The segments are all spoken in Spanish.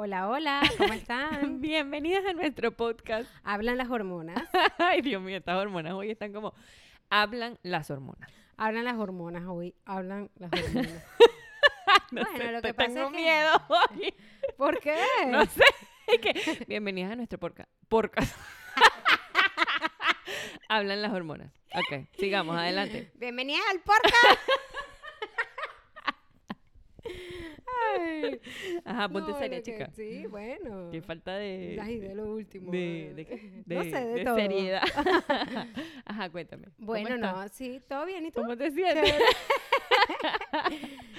Hola, hola, ¿cómo están? Bienvenidas a nuestro podcast. Hablan las hormonas. Ay, Dios mío, estas hormonas hoy están como... Hablan las hormonas. Hablan las hormonas hoy. Hablan las hormonas. No Bueno, sé, lo que pasa tengo es que- miedo hoy. ¿Por qué? No sé. Es que- Bienvenidas a nuestro podcast. Podcast. Hablan las hormonas. Ok, sigamos, adelante. Bienvenidas al podcast. Ay, Ajá, ponte no, seria, lo que- chica. Sí, bueno. Qué falta de... Ay, de lo último. de, de, qué? no De- sé, de, de todo. seriedad. Ajá, cuéntame. ¿Cómo Bueno, no, sí, todo bien. ¿Y tú? ¿Cómo te sientes?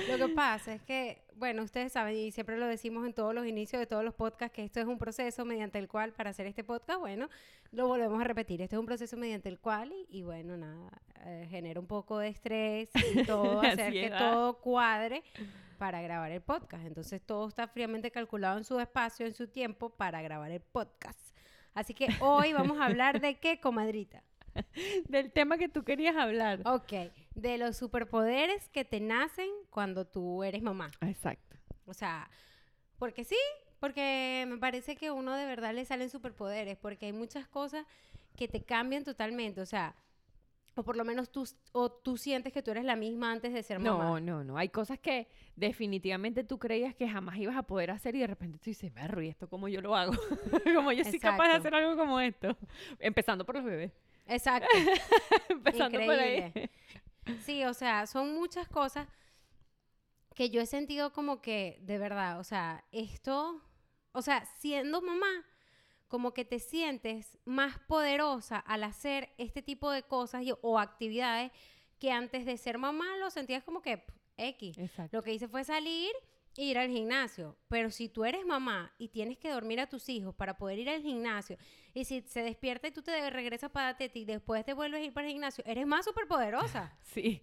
Lo que pasa es que, bueno, ustedes saben, y siempre lo decimos en todos los inicios de todos los podcasts, que esto es un proceso mediante el cual, para hacer este podcast, bueno, lo volvemos a repetir. Esto es un proceso mediante el cual, y, y bueno, nada, eh, genera un poco de estrés y todo, hacer que Ansiedad. todo cuadre para grabar el podcast. Entonces, todo está fríamente calculado en su espacio, en su tiempo, para grabar el podcast. Así que hoy vamos a hablar de qué, comadrita. Del tema que tú querías hablar. Ok, de los superpoderes que te nacen cuando tú eres mamá. Exacto. O sea, porque sí, porque me parece que uno de verdad le salen superpoderes, porque hay muchas cosas que te cambian totalmente, o sea, o por lo menos tú, o tú sientes que tú eres la misma antes de ser mamá. No, no, no. Hay cosas que definitivamente tú creías que jamás ibas a poder hacer y de repente tú dices, berro, ¿y esto cómo yo lo hago? como yo soy capaz de hacer algo como esto. Empezando por los bebés. Exacto. Empezando por ahí. Sí, o sea, son muchas cosas que yo he sentido como que, de verdad, o sea, esto, o sea, siendo mamá, como que te sientes más poderosa al hacer este tipo de cosas y- o actividades que antes de ser mamá lo sentías como que X. Lo que hice fue salir ir al gimnasio. Pero si tú eres mamá y tienes que dormir a tus hijos para poder ir al gimnasio, y si se despierta y tú te regresas para ti y después te vuelves a ir para el gimnasio, eres más superpoderosa. Sí.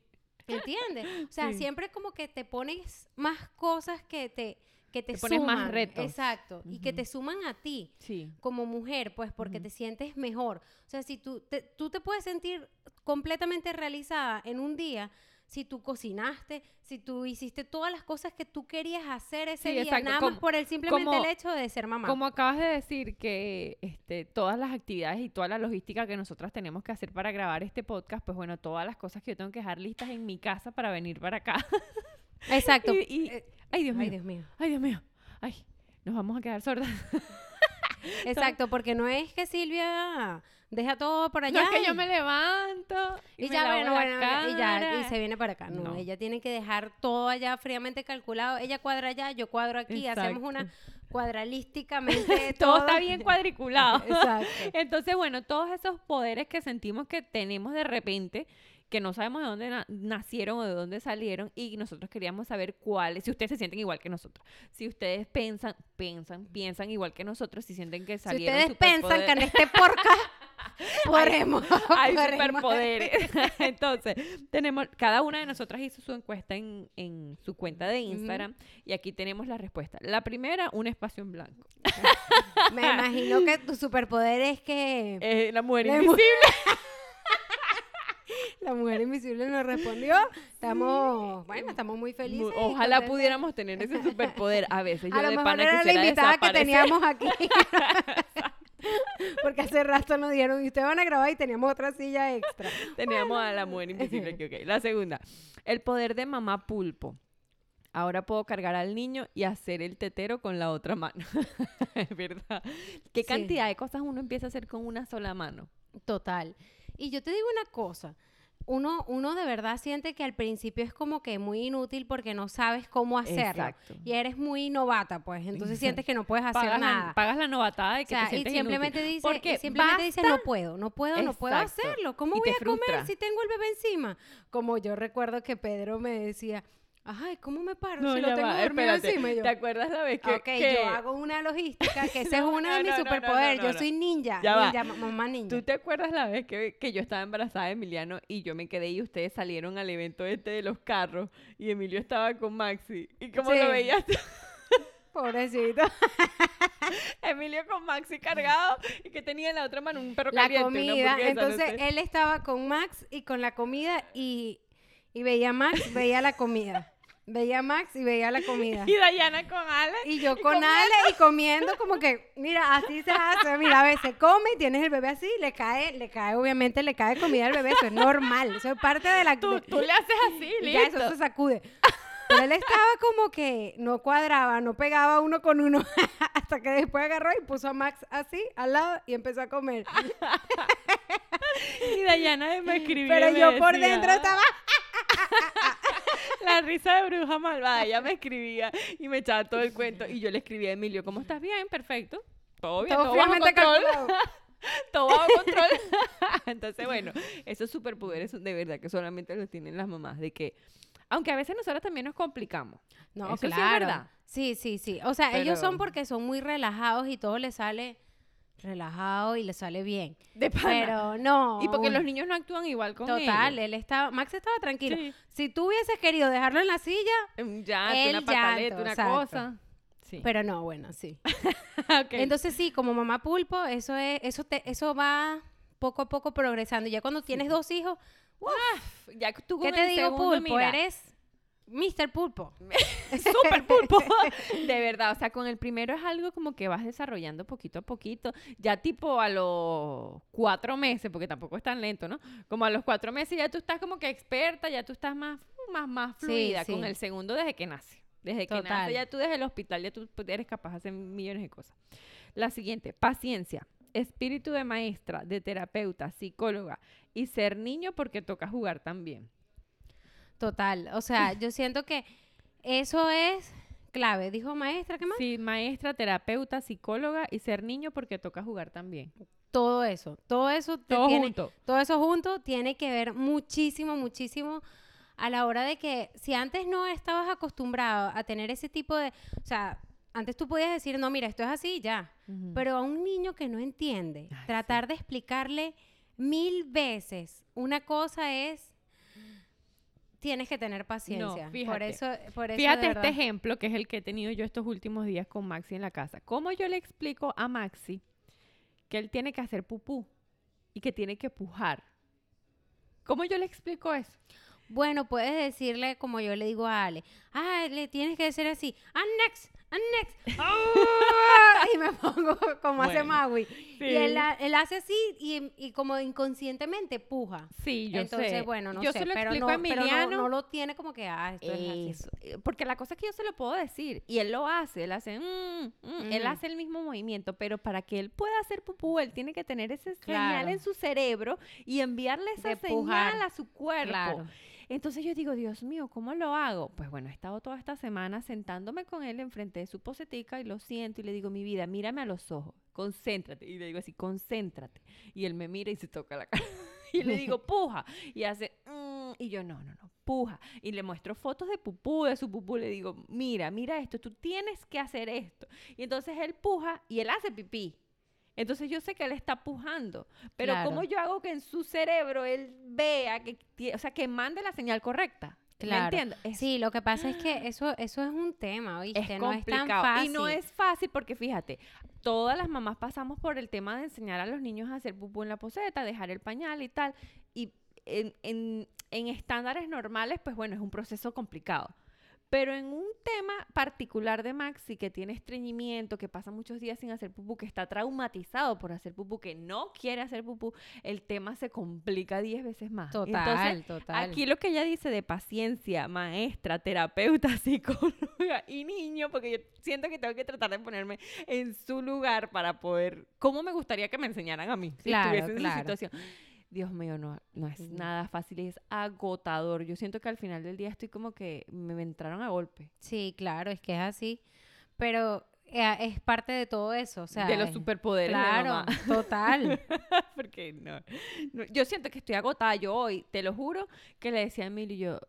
¿Entiendes? O sea, Sí. siempre como que te pones más cosas que te, que te, Te pones más suman. retos. Exacto. Y que te suman a ti Sí. como mujer, pues porque te sientes mejor. O sea, si tú te, tú te puedes sentir completamente realizada en un día si tú cocinaste, si tú hiciste todas las cosas que tú querías hacer ese Sí, día, exacto. nada Como- más por el simplemente como- el hecho de ser mamá. Como acabas de decir que este, todas las actividades y toda la logística que nosotras tenemos que hacer para grabar este podcast, pues bueno, todas las cosas que yo tengo que dejar listas en mi casa para venir para acá. Exacto. Y- y- Eh, Ay, Dios mío. ay, Dios mío. Ay, Dios mío. Ay, nos vamos a quedar sordas. Exacto, porque no es que Silvia deja todo por allá. No es que yo me levanto y, Y me ya, bueno, bueno, y ya, y se viene para acá. No, No. ella tiene que dejar todo allá fríamente calculado. Ella cuadra allá, yo cuadro aquí, hacemos una cuadralísticamente. Todo está bien cuadriculado. Exacto. Entonces, bueno, todos esos poderes que sentimos que tenemos de repente, que no sabemos de dónde na- nacieron o de dónde salieron, y nosotros queríamos saber cuáles, si ustedes se sienten igual que nosotros, si ustedes piensan, piensan, piensan igual que nosotros, si sienten que Si salieron ustedes piensan que en este podcast podremos. hay superpoderes. Entonces, tenemos, cada una de nosotras hizo su encuesta en, en su cuenta de Instagram y aquí tenemos la respuesta. La primera, un espacio en blanco. Me imagino que tu superpoder es que Eh, la mujer La invisible. La mujer invisible nos respondió. Estamos, bueno, estamos muy felices. Ojalá pudiéramos tener ese superpoder. A veces yo A lo de mejor pana era la invitada que teníamos aquí. Porque hace rato nos dieron, y ustedes van a grabar y teníamos otra silla extra. Teníamos a la mujer invisible aquí, ok. La segunda, el poder de mamá pulpo. Ahora puedo cargar al niño y hacer el tetero con la otra mano. es verdad. ¿Qué Sí. cantidad de cosas uno empieza a hacer con una sola mano? Total. Y yo te digo una cosa. Uno, uno de verdad siente que al principio es como que muy inútil porque no sabes cómo hacerlo. Exacto. Y eres muy novata, pues. Entonces sientes que no puedes hacer Pagas nada. la, pagas la novatada de O que sea, te y simplemente inútil. dice, Porque y simplemente dice, basta- no puedo, no puedo, no puedo hacerlo. ¿Cómo Y voy a comer si tengo el bebé encima? Como yo recuerdo que Pedro me decía, ay, ¿cómo me paro si lo tengo va, dormido espérate. encima? Yo, ¿Te acuerdas la vez que, ok, que yo hago una logística, que ese No, es uno de no, mis no, no, superpoderes. yo soy ninja, Ya ninja, mamá ninja. ¿Tú te acuerdas la vez que, que yo estaba embarazada de Emiliano y yo me quedé y ustedes salieron al evento este de los carros y Emilio estaba con Maxi? ¿Y cómo Sí. lo veías? Pobrecito. Emilio con Maxi cargado y que tenía en la otra mano un perro la caliente, comida. no Entonces sé. él estaba con Max y con la comida y, y veía a Max, veía la comida. Veía a Max y veía la comida. Y Dayana con Ale. Y yo y con comiendo. Ale y comiendo como que, mira, así se hace, mira, a veces come y tienes el bebé así, le cae, le cae, obviamente le cae comida al bebé, eso es normal, eso es parte de la... Tú, de- tú le haces así, y ya listo. eso se sacude. Pero él estaba como que no cuadraba, no pegaba uno con uno, hasta que después agarró y puso a Max así al lado y empezó a comer. Y Dayana me escribió. Pero yo por decía, dentro estaba... La risa de bruja malvada. Ella me escribía y me echaba todo el cuento. Y yo le escribía a Emilio, ¿cómo estás? Bien, perfecto. Todo bien, Todo bajo control. todo bajo control. Entonces, bueno, esos superpoderes de verdad que solamente los tienen las mamás. De que, aunque a veces nosotras también nos complicamos. No, Eso sí es claro. verdad. Sí, sí, sí. O sea, ellos son porque son muy relajados y todo les sale relajado y les sale bien. De pana. Pero no. y porque los niños no actúan igual con Total, ellos. él estaba, Max estaba tranquilo. Sí. Si tú hubieses querido dejarlo en la silla, Un llanto, una pataleta, llanto, una exacto. cosa. Sí. pero no, bueno, sí. Entonces sí, como mamá pulpo, eso es, eso te, eso va poco a poco progresando. Ya cuando tienes dos hijos, ya que tú ¿qué con te el digo, segundo, pulpo? mira, Eres Mr. Pulpo. Súper pulpo. De verdad, o sea, con el primero es algo como que vas desarrollando poquito a poquito. Ya tipo a los cuatro meses, porque tampoco es tan lento, ¿no? Como a los cuatro meses ya tú estás como que experta, ya tú estás más, más, más fluida. sí. Con el segundo desde que nace. Desde que nace ya tú desde el hospital ya tú eres capaz de hacer millones de cosas. La siguiente, paciencia. Espíritu de maestra, de terapeuta, psicóloga y ser niño porque toca jugar también. Total. O sea, yo siento que eso es clave. Dijo maestra, ¿qué más? Sí, maestra, terapeuta, psicóloga y ser niño porque toca jugar también. Todo eso. Todo eso Todo tiene, junto. todo eso junto tiene que ver muchísimo, muchísimo a la hora de que si antes no estabas acostumbrado a tener ese tipo de, o sea, antes tú podías decir, no, mira, esto es así, ya. Pero a un niño que no entiende, Ay, tratar de explicarle mil veces una cosa es, tienes que tener paciencia. por fíjate. eso, por eso Fíjate este ejemplo que es el que he tenido yo estos últimos días con Maxi en la casa. ¿Cómo yo le explico a Maxi que él tiene que hacer pupú y que tiene que pujar? ¿Cómo yo le explico eso? Bueno, puedes decirle como yo le digo a Ale, ah, le tienes que decir así, ah, next, ah, next, ah", y me pongo como hace Maui. Y él, él hace así y, y como inconscientemente puja. Sí, yo Entonces, sé. bueno, no yo sé, se lo pero, explico no, a pero no- no, lo tiene como que, ah, esto es así. Porque la cosa es que yo se lo puedo decir y él lo hace, él hace, mm, mm, él hace el mismo movimiento, pero para que él pueda hacer pupú, él tiene que tener esa señal en su cerebro y enviarle esa De señal pujar. a su cuerpo. Claro. Entonces yo digo, Dios mío, ¿cómo lo hago? Pues bueno, he estado toda esta semana sentándome con él enfrente de su posetica y lo siento y le digo, mi vida, mírame a los ojos, concéntrate. Y le digo así, concéntrate. Y él me mira y se toca la cara. Y le digo, puja. Y hace, "Mm", y yo, no, no, no, puja. Y le muestro fotos de pupú, de su pupú. Le digo, mira, mira esto, tú tienes que hacer esto. Y entonces él puja y él hace pipí. Entonces yo sé que él está pujando, pero Claro. ¿cómo yo hago que en su cerebro él vea que, o sea, que mande la señal correcta? ¿Me Claro. entiendes? Es, Sí, lo que pasa es que eso, eso es un tema, es ¿oíste? no es tan fácil. Y no es fácil porque fíjate, todas las mamás pasamos por el tema de enseñar a los niños a hacer pupú en la poseta, dejar el pañal y tal. Y en, en- en estándares normales, pues bueno, es un proceso complicado. Pero en un tema particular de Maxi, que tiene estreñimiento, que pasa muchos días sin hacer pupú, que está traumatizado por hacer pupú, que no quiere hacer pupú, el tema se complica 10 veces más. Total, Entonces, total. Aquí lo que ella dice de paciencia, maestra, terapeuta, psicóloga y niño, porque yo siento que tengo que tratar de ponerme en su lugar para poder, ¿cómo me gustaría que me enseñaran a mí si Claro, estuviese en claro. su situación? Dios mío, no, no es nada fácil, es agotador. Yo siento que al final del día estoy como que me, entraron a golpe. Sí, claro, es que es así. Pero eh, es parte de todo eso, o sea. de los es- superpoderes de Claro, mamá. total. Porque no, no, Yo siento que estoy agotada. Yo hoy, te lo juro, que le decía a Emilio, yo "No,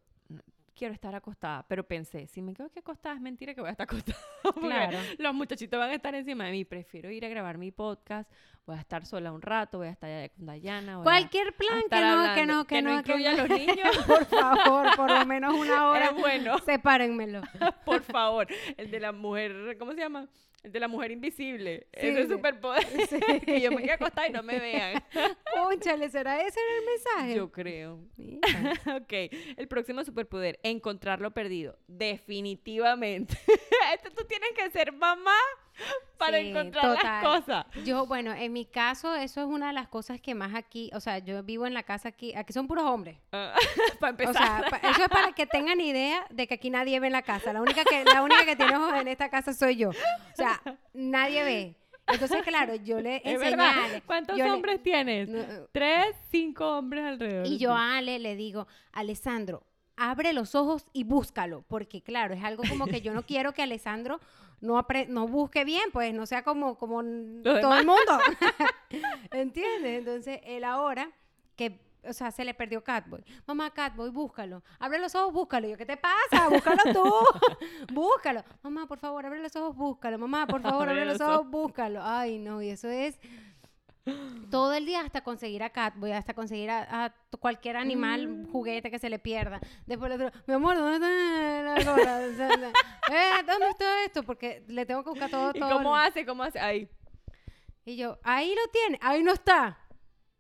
quiero estar acostada. Pero pensé, si me quedo aquí acostada, es mentira que voy a estar acostada. Claro. Los muchachitos van a estar encima de mí. Prefiero ir a grabar mi podcast. Voy a estar sola un rato. Voy a estar allá con Dayana. Cualquier plan que no, que no, que, no, que incluya a no. los niños. Por favor, por lo menos una hora. Bueno, Sepárenmelo. por favor. El de la mujer, ¿cómo se llama? El de la mujer invisible. Sí, Ese superpoder. Sí. que yo me quede acostada y no me vean. Cónchale, ¿será ese el mensaje? Yo creo. Ok, el próximo superpoder, encontrar lo perdido. Definitivamente. Esto tú tienes que ser mamá para Sí, encontrar total. las cosas. Yo, bueno, en mi caso, eso es una de las cosas que más aquí, o sea, yo vivo en la casa aquí, aquí son puros hombres. Para empezar. O sea, pa- eso es para que tengan idea de que aquí nadie ve en la casa. La única que, la única que tiene ojos en esta casa soy yo. O sea, nadie ve. Entonces, claro, yo le enseñé. ¿Cuántos le- hombres tienes? No, Tres, cinco hombres alrededor. Y yo a Ale le digo, Alessandro, abre los ojos y búscalo, porque claro, es algo como que yo no quiero que Alessandro no, no busque bien, pues no sea como, como todo el mundo. ¿Entiendes? Entonces, él ahora que, o sea, se le perdió Catboy. Mamá, Catboy, búscalo. Abre los ojos, búscalo. Yo, ¿qué te pasa? Búscalo tú. búscalo. Mamá, por favor, abre los ojos, búscalo. Mamá, por favor, abre los ojos, búscalo. Ay, no, y eso es todo el día hasta conseguir a Catboy, hasta conseguir a, cualquier animal, Mm. juguete que se le pierda. Después le digo, mi amor, ¿dónde está la gorra? Eh, ¿Dónde está esto? Porque le tengo que buscar todo. ¿Y todo cómo el- hace? ¿Cómo hace? Ahí. Y yo, ahí lo tiene, ahí no está.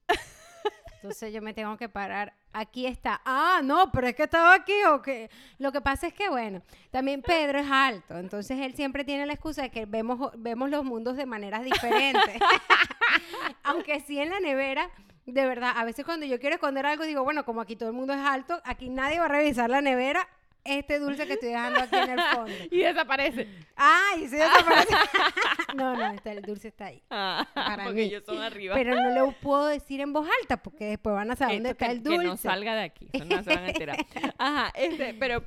Entonces yo me tengo que parar. Aquí está. Ah, no, pero es que estaba aquí o qué. Lo que pasa es que, bueno, también Pedro es alto. Entonces él siempre tiene la excusa de que vemos, vemos los mundos de maneras diferentes. Aunque sí en la nevera, de verdad, a veces cuando yo quiero esconder algo, digo, bueno, como aquí todo el mundo es alto, aquí nadie va a revisar la nevera. Este dulce que estoy dejando aquí en el fondo. Y desaparece. ¡Ay! Se desaparece. no, no, está, el dulce está ahí. Ah, Para porque mí. ellos son arriba. Pero no lo puedo decir en voz alta porque después van a saber dónde está que, el que dulce. no salga de aquí. Eso no se van a enterar. Ajá, este, pero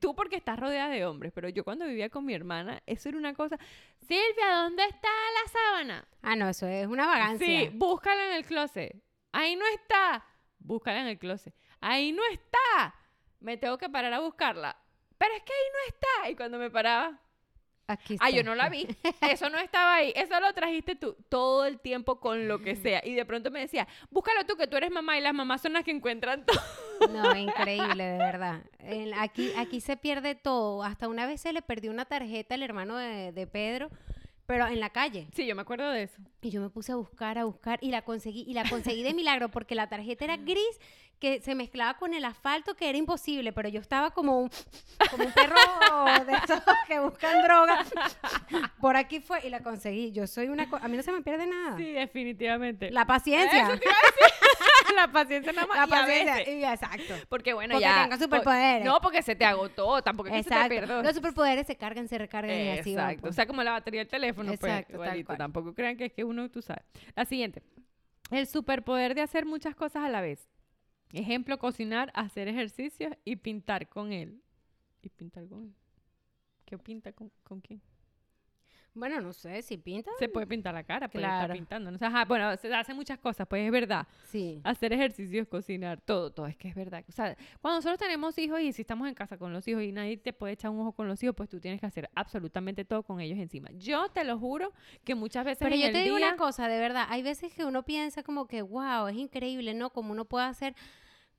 tú porque estás rodeada de hombres, pero yo cuando vivía con mi hermana, eso era una cosa. Silvia, ¿dónde está la sábana? Ah, no, eso es una vagancia. Sí, búscala en el closet. Ahí no está. Búscala en el closet. Ahí no está. Me tengo que parar a buscarla. Pero es que ahí no está. Y cuando me paraba, Aquí Ah, yo no la vi. Eso no estaba ahí. Eso lo trajiste tú todo el tiempo con lo que sea. Y de pronto me decía, búscalo tú, que tú eres mamá y las mamás son las que encuentran todo. No, increíble, de verdad. Aquí, aquí se pierde todo. Hasta una vez se le perdió una tarjeta al hermano de, de Pedro, pero en la calle. Sí, yo me acuerdo de eso. Y yo me puse a buscar, a buscar, y la conseguí, y la conseguí de milagro, porque la tarjeta era gris, que se mezclaba con el asfalto, que era imposible, pero yo estaba como un, como un perro de esos que buscan droga. Por aquí fue, y la conseguí. Yo soy una... A mí no se me pierde nada. Sí, definitivamente. La paciencia. Eso te iba a decir. la paciencia nada más. La y a paciencia. veces- y- exacto. Porque bueno, Porque ya. tengo superpoderes. No, porque se te agotó. Tampoco es que se te Exacto. perdió. Los superpoderes se cargan, se recargan y así Exacto. pues. O sea, como la batería del teléfono, Exacto, pues, igualito. cual. Tampoco crean que es que uno, tú sabes. La siguiente. El superpoder de hacer muchas cosas a la vez. Ejemplo, cocinar, hacer ejercicios y pintar con él. ¿Y pintar con él? ¿Qué pinta con, con quién? Bueno, no sé, si pinta. Se puede pintar la cara, puede estar pintando. ¿no? O sea, ajá, bueno, se hace muchas cosas, pues es verdad. Sí. Hacer ejercicios, cocinar, todo, todo, es que es verdad. O sea, cuando nosotros tenemos hijos y si estamos en casa con los hijos y nadie te puede echar un ojo con los hijos, pues tú tienes que hacer absolutamente todo con ellos encima. Yo te lo juro que muchas veces Pero en yo el te digo día- una cosa, de verdad, hay veces que uno piensa como que, wow, es increíble, ¿no? Como uno puede hacer,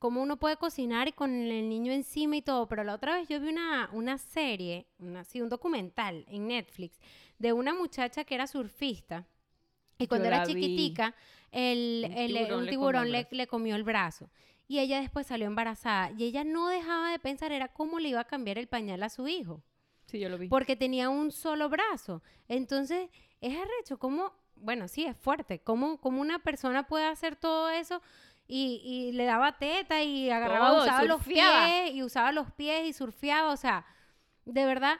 como uno puede cocinar y con el niño encima y todo, pero la otra vez yo vi una, una serie, una, sí, un documental en Netflix de una muchacha que era surfista y cuando era chiquitica, el, Un el- tiburón un le comió tiburón el le, brazo. le comió el brazo. Y ella después salió embarazada y ella no dejaba de pensar era cómo le iba a cambiar el pañal a su hijo Sí, yo lo vi. porque tenía un solo brazo. Entonces, es arrecho, como, bueno, sí, es fuerte, como, como una persona puede hacer todo eso y, y le daba teta y agarraba, Todo, usaba los pies y usaba los pies y surfeaba, o sea, de verdad,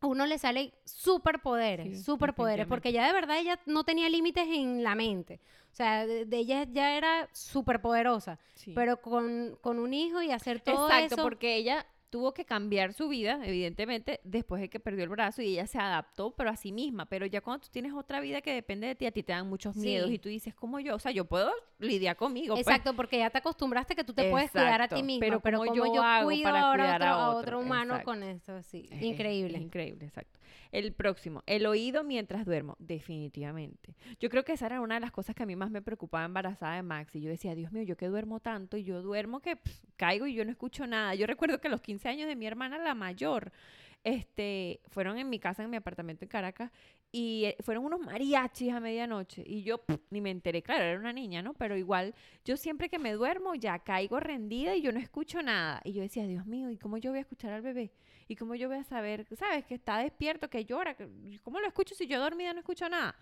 a uno le sale superpoderes, Sí, superpoderes, porque ya de verdad ella no tenía límites en la mente. O sea, de, de ella ya era superpoderosa, Sí. pero con, con un hijo y hacer todo Exacto, eso. porque ella tuvo que cambiar su vida, evidentemente, después de que perdió el brazo y ella se adaptó, pero a sí misma. Pero ya cuando tú tienes otra vida que depende de ti, a ti te dan muchos miedos y tú dices, ¿cómo yo? O sea, yo puedo lidiar conmigo. pues. Exacto, porque ya te acostumbraste que tú te puedes cuidar a ti mismo, pero pero, ¿cómo como yo yo, hago cuido para ahora cuidar otro, a a otro? otro humano Exacto. con esto, sí, es- increíble. es increíble, exacto. El próximo, el oído mientras duermo, definitivamente. Yo creo que esa era una de las cosas que a mí más me preocupaba embarazada de Max. Y yo decía, Dios mío, yo que duermo tanto y yo duermo que caigo y yo no escucho nada. Yo recuerdo que a los 15 años de mi hermana, la mayor, este, fueron en mi casa, en mi apartamento en Caracas, y eh, fueron unos mariachis a medianoche. Y yo ni me enteré, claro, era una niña, ¿no? Pero igual, yo siempre que me duermo ya caigo rendida y yo no escucho nada. Y yo decía, Dios mío, ¿y cómo yo voy a escuchar al bebé? ¿Y cómo yo voy a saber, sabes, que está despierto, que llora? que- ¿Cómo lo escucho si yo dormida no escucho nada?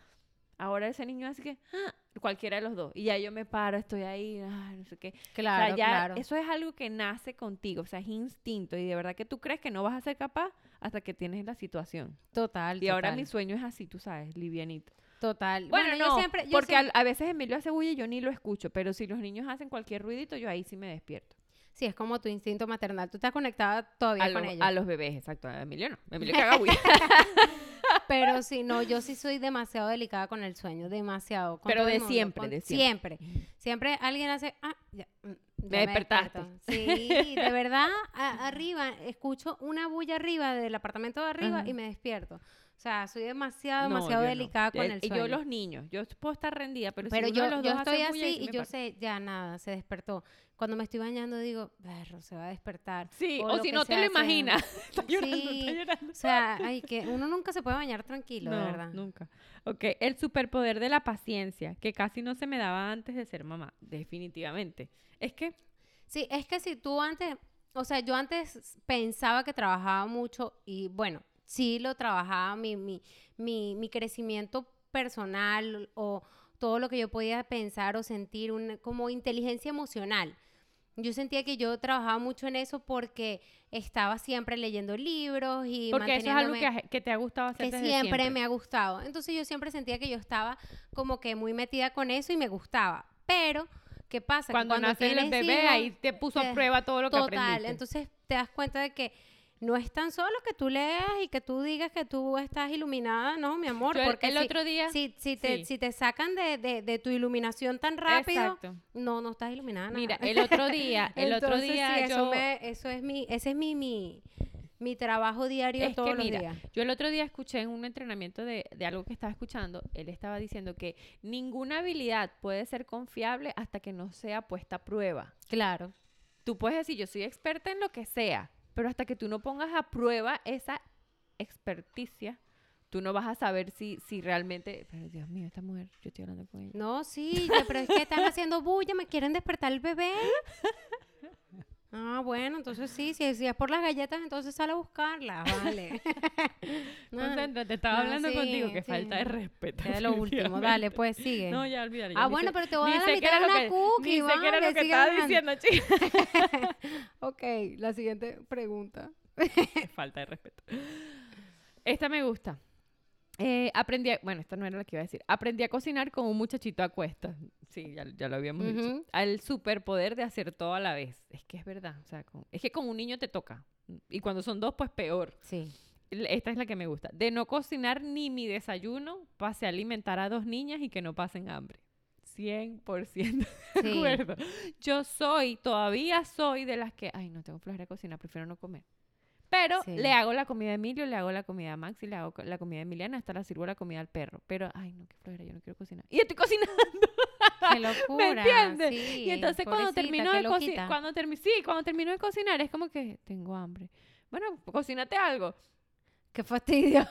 Ahora ese niño así que, ah, cualquiera de los dos. Y ya yo me paro, estoy ahí, ah, no sé qué. Claro, o sea, ya claro. eso es algo que nace contigo, o sea, es instinto. Y de verdad que tú crees que no vas a ser capaz hasta que tienes la situación. Total. Y ahora mi sueño es así, tú sabes, livianito. Total. Bueno, no, siempre. yo porque siempre- al- a veces Emilio hace bulla y yo ni lo escucho, pero si los niños hacen cualquier ruidito, yo ahí sí me despierto. Sí, es como tu instinto maternal. Tú estás conectada todavía A, con los- ellos. a los bebés, exacto. A Emilio no. Emilio. Pero sí, no, yo sí soy demasiado delicada con el sueño, demasiado. con Pero de mundo, siempre, con- de siempre. siempre. Siempre alguien hace, ah, ya, mm, ya Me despertaste. Sí, de verdad, a- arriba, escucho una bulla arriba del apartamento de arriba y me despierto. O sea, soy demasiado, No, demasiado no. delicada con Eh, el Y sueño. yo los niños, yo puedo estar rendida, pero, Pero si uno yo, de los yo dos estoy así sí y yo sé, ya nada, se despertó. Cuando me estoy bañando digo, perro, se va a despertar. Sí, o si no te lo imaginas. está llorando, Sí. está llorando. O sea, ay, que uno nunca se puede bañar tranquilo, de verdad. nunca. Ok, el superpoder de la paciencia, que casi no se me daba antes de ser mamá, definitivamente. Es que, Sí, es que si tú antes, o sea, yo antes pensaba que trabajaba mucho y bueno, sí lo trabajaba, mi, mi, mi, mi crecimiento personal o todo lo que yo podía pensar o sentir, un, como inteligencia emocional. Yo sentía que yo trabajaba mucho en eso porque estaba siempre leyendo libros y porque eso es algo que, ha- que te ha gustado hacer que desde siempre, me ha gustado. Entonces yo siempre sentía que yo estaba como que muy metida con eso y me gustaba. Pero, ¿qué pasa? Que Cuando, nace el bebé, hijos, ahí te puso a prueba todo lo que Total, aprendiste. entonces te das cuenta de que no es tan solo que tú leas y que tú digas que tú estás iluminada, no, mi amor, Yo porque el si, otro día... si, si te, sí. si te sacan de, de- de tu iluminación tan rápido, Exacto. no, no estás iluminada. Mira, nada. el otro día, el otro día sí, eso, yo... me- eso es mi, ese es mi, mi, mi trabajo diario Es todos que los mira, días. yo el otro día escuché en un entrenamiento de, de algo que estaba escuchando, él estaba diciendo que ninguna habilidad puede ser confiable hasta que no sea puesta a prueba. Claro. Tú puedes decir, yo soy experta en lo que sea, pero hasta que tú no pongas a prueba esa experticia, tú no vas a saber si, si realmente... Pero Dios mío, esta mujer, yo estoy hablando con ella. No, sí, pero es que están haciendo bulla, me quieren despertar el bebé. Ah, bueno, entonces sí, si, si es por las galletas, entonces sale a buscarlas, vale. No, Concéntrate, estaba no, hablando sí, contigo, que sí. falta de respeto. de lo último, dale, pues sigue. No, ya olvídalo. ah, bueno, sé- pero te voy a dar la mitad de una que- cookie, Ni sé qué era vale, lo que estaba hablando. diciendo, chica. ok, la siguiente pregunta. Falta de respeto. Esta me gusta. Eh, aprendí, a- bueno, esta no era la que iba a decir. Aprendí a cocinar con un muchachito a cuestas. Sí, ya, ya lo habíamos dicho. Ujú. Al superpoder de hacer todo a la vez. Es que es verdad. O sea, con- es que con un niño te toca. Y cuando son dos, pues peor. Sí. Esta es la que me gusta. De no cocinar ni mi desayuno, pase a alimentar a dos niñas y que no pasen hambre. 100% de Sí. acuerdo. Yo soy, todavía soy de las que, ay, no tengo flojera de cocinar, prefiero no comer. Pero Sí. le hago la comida a Emilio, le hago la comida a Max y le hago la comida a Emiliana, hasta la sirvo la comida al perro. Pero, ay, no, qué flojera, yo no quiero cocinar. Y estoy cocinando. Qué locura. entiendes? Sí, y entonces cuando termino de cocinar, cuando termi- sí, cuando termino de cocinar es como que tengo hambre. Bueno, cocínate algo. Qué fastidio.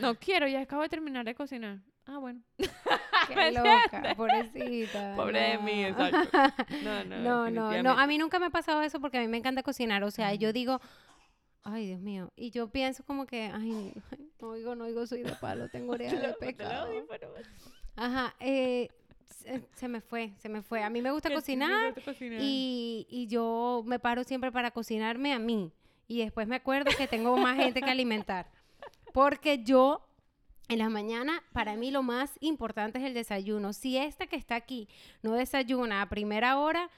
No quiero, ya acabo de terminar de cocinar. Ah, bueno. Qué ¿Me loca, pobrecita. Pobre de mí, exacto. No, no, No, no, no, a mí nunca me ha pasado eso porque a mí me encanta cocinar, o sea, yo digo, ay, Dios mío, y yo pienso como que, ay, no oigo, no oigo, soy de palo, tengo oreja de pero- Ajá, eh, se, se me fue, se me fue. A mí me cocinar gusta cocinar. y, y yo me paro siempre para cocinarme a mí y después me acuerdo que tengo más gente que alimentar, porque yo... En las mañanas, para mí lo más importante es el desayuno. Si esta que está aquí no desayuna a primera hora,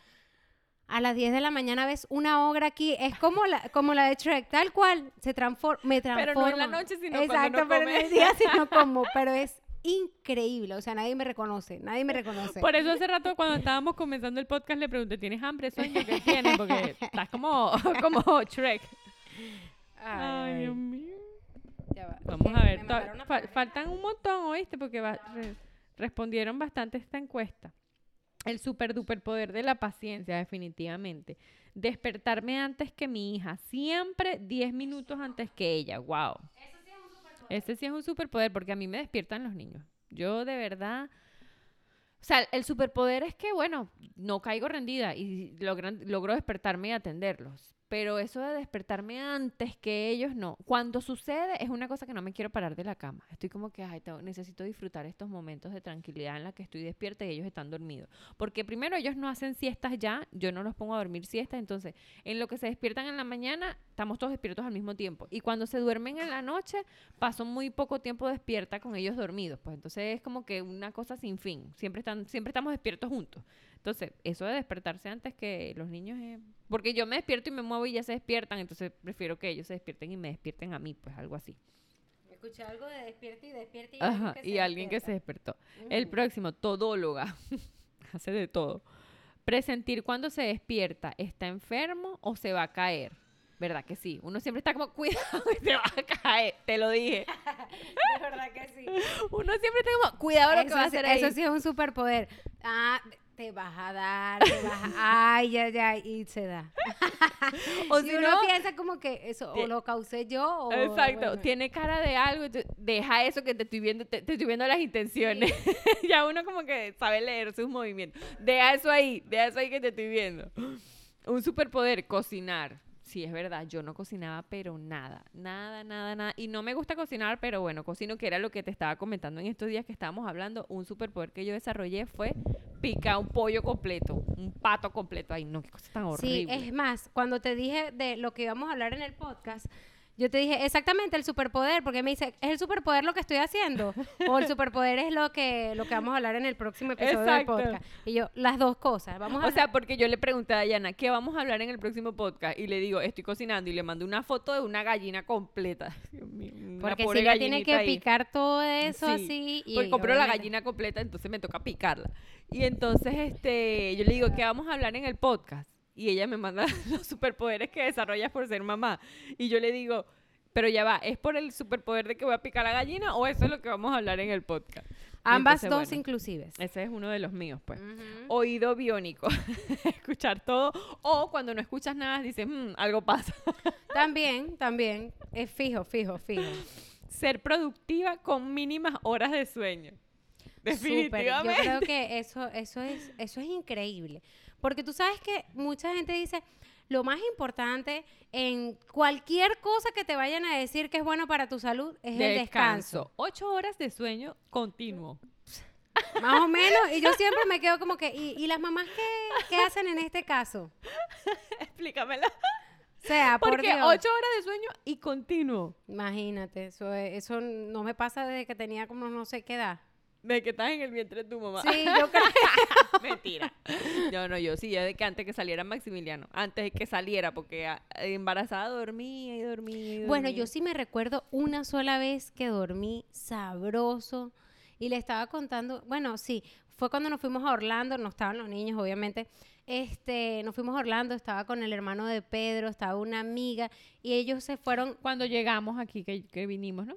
a las 10 de la mañana ves una obra aquí, es como la, como la de Shrek, tal cual, se transforma, me Pero transforma. no en la noche, sino cuando Exacto, no pero en el día sí no como, pero es increíble, o sea, nadie me reconoce, nadie me reconoce. Por eso hace rato cuando estábamos comenzando el podcast le pregunté, ¿tienes hambre, sueño? ¿Qué tienes? Porque estás como, como Shrek. Ay, Dios mío. Ya va, Vamos a ver, faltan un montón, ¿oíste? Porque va- re- respondieron bastante esta encuesta. El super duper poder de la paciencia, definitivamente. Despertarme antes que mi hija, siempre 10 minutos antes que ella. Wow. Ese sí es un superpoder porque a mí me despiertan los niños. Yo de verdad... O sea, el superpoder es que, bueno, no caigo rendida y logran, logro despertarme y atenderlos. Pero eso de despertarme antes que ellos, no. Cuando sucede, es una cosa que no me quiero parar de la cama. Estoy como que, ay, necesito disfrutar estos momentos de tranquilidad en la que estoy despierta y ellos están dormidos. Porque primero ellos no hacen siestas ya, yo no los pongo a dormir siestas, entonces en lo que se despiertan en la mañana, estamos todos despiertos al mismo tiempo. Y cuando se duermen en la noche, paso muy poco tiempo despierta con ellos dormidos. Pues entonces es como que una cosa sin fin. Siempre, están, siempre estamos despiertos juntos. Entonces, eso de despertarse antes que los niños es... Porque yo me despierto y me muevo y ya se despiertan, entonces prefiero que ellos se despierten y me despierten a mí, pues algo así. Escuché algo de despierta y despierta y, Ajá, y alguien que se despertó. El próximo, todóloga. Hace de todo. Presentir cuando se despierta, ¿está enfermo o se va a caer? ¿Verdad que sí? Uno siempre está como, cuidado, que te va a caer. Te lo dije. De verdad que sí. Uno siempre está como, cuidado lo que va a hacer ahí. eso sí es un superpoder. Ah, te vas a dar, te vas a... Ay, ay, ay, y se da. O y si uno no, piensa como que eso o lo causé yo o... Exacto, bueno. tiene cara de algo, deja eso que te estoy viendo, te, te estoy viendo las intenciones. ya uno como que sabe leer sus movimientos. Deja eso ahí, deja eso ahí que te estoy viendo. Un superpoder, cocinar. Sí, es verdad, yo no cocinaba, pero nada, nada, nada, nada. Y no me gusta cocinar, pero bueno, cocino, que era lo que te estaba comentando en estos días que estábamos hablando. Un superpoder que yo desarrollé fue picar un pollo completo, un pato completo. Ay, no, qué cosa tan Sí, horrible. es más, cuando te dije de lo que íbamos a hablar en el podcast, yo te dije exactamente el superpoder, porque me dice, ¿es el superpoder lo que estoy haciendo? o el superpoder es lo que, lo que vamos a hablar en el próximo episodio Exacto. del podcast. Y yo, las dos cosas. Vamos a O sea, porque yo le pregunté a Dayana, ¿qué vamos a hablar en el próximo podcast? Y le digo, estoy cocinando y le mando una foto de una gallina completa. Dios mío, porque si ella tiene que ahí. picar todo eso Sí, así. Y Porque compró la gallina completa, entonces me toca picarla. Y entonces este, yo le digo, ¿qué vamos a hablar en el podcast? Y ella me manda los superpoderes que desarrollas por ser mamá. Y yo le digo, pero ya va, ¿es por el superpoder de que voy a picar la gallina o eso es lo que vamos a hablar en el podcast? Ambas entonces, dos bueno, inclusives. Ese es uno de los míos, pues. Oído biónico, escuchar todo. O cuando no escuchas nada, dices, "Mm, algo pasa. También, también. Es fijo, fijo, fijo. Ser productiva con mínimas horas de sueño. Súper. Yo Definitivamente. creo que eso, eso, es, eso es increíble. Porque tú sabes que mucha gente dice, lo más importante en cualquier cosa que te vayan a decir que es bueno para tu salud es el descanso. Ocho horas de sueño continuo. Más o menos. Y yo siempre me quedo como que, ¿y, y las mamás qué, qué hacen en este caso? Explícamela. O sea, por Porque Dios. ocho horas de sueño y continuo. Imagínate, eso, es- eso no me pasa desde que tenía como no sé qué edad. De que estás en el vientre de tu mamá. Sí, yo creo. Mentira. No, no, yo sí, ya de que antes que saliera Maximiliano. Antes de que saliera, porque ah, embarazada dormía y dormía y dormía. Bueno, yo sí me recuerdo una sola vez que dormí sabroso y le estaba contando, bueno, sí, fue cuando nos fuimos a Orlando, no estaban los niños, obviamente. Este, nos fuimos a Orlando, estaba con el hermano de Pedro, estaba una amiga y ellos se fueron, Cuando llegamos aquí, que, que vinimos, ¿no?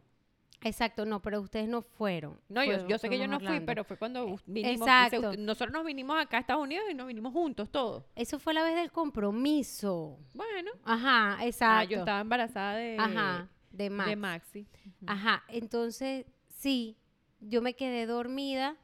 Exacto, no, pero ustedes no fueron. No, yo, Fueron- yo sé que yo no fui, pero fue cuando us- vinimos. exacto. se- nosotros nos vinimos acá a Estados Unidos y nos vinimos juntos todos. Eso fue la vez del compromiso. Bueno. Ajá, exacto. Ah, yo estaba embarazada de, Ajá, de Max. de Maxi. Ajá, entonces sí, yo me quedé dormida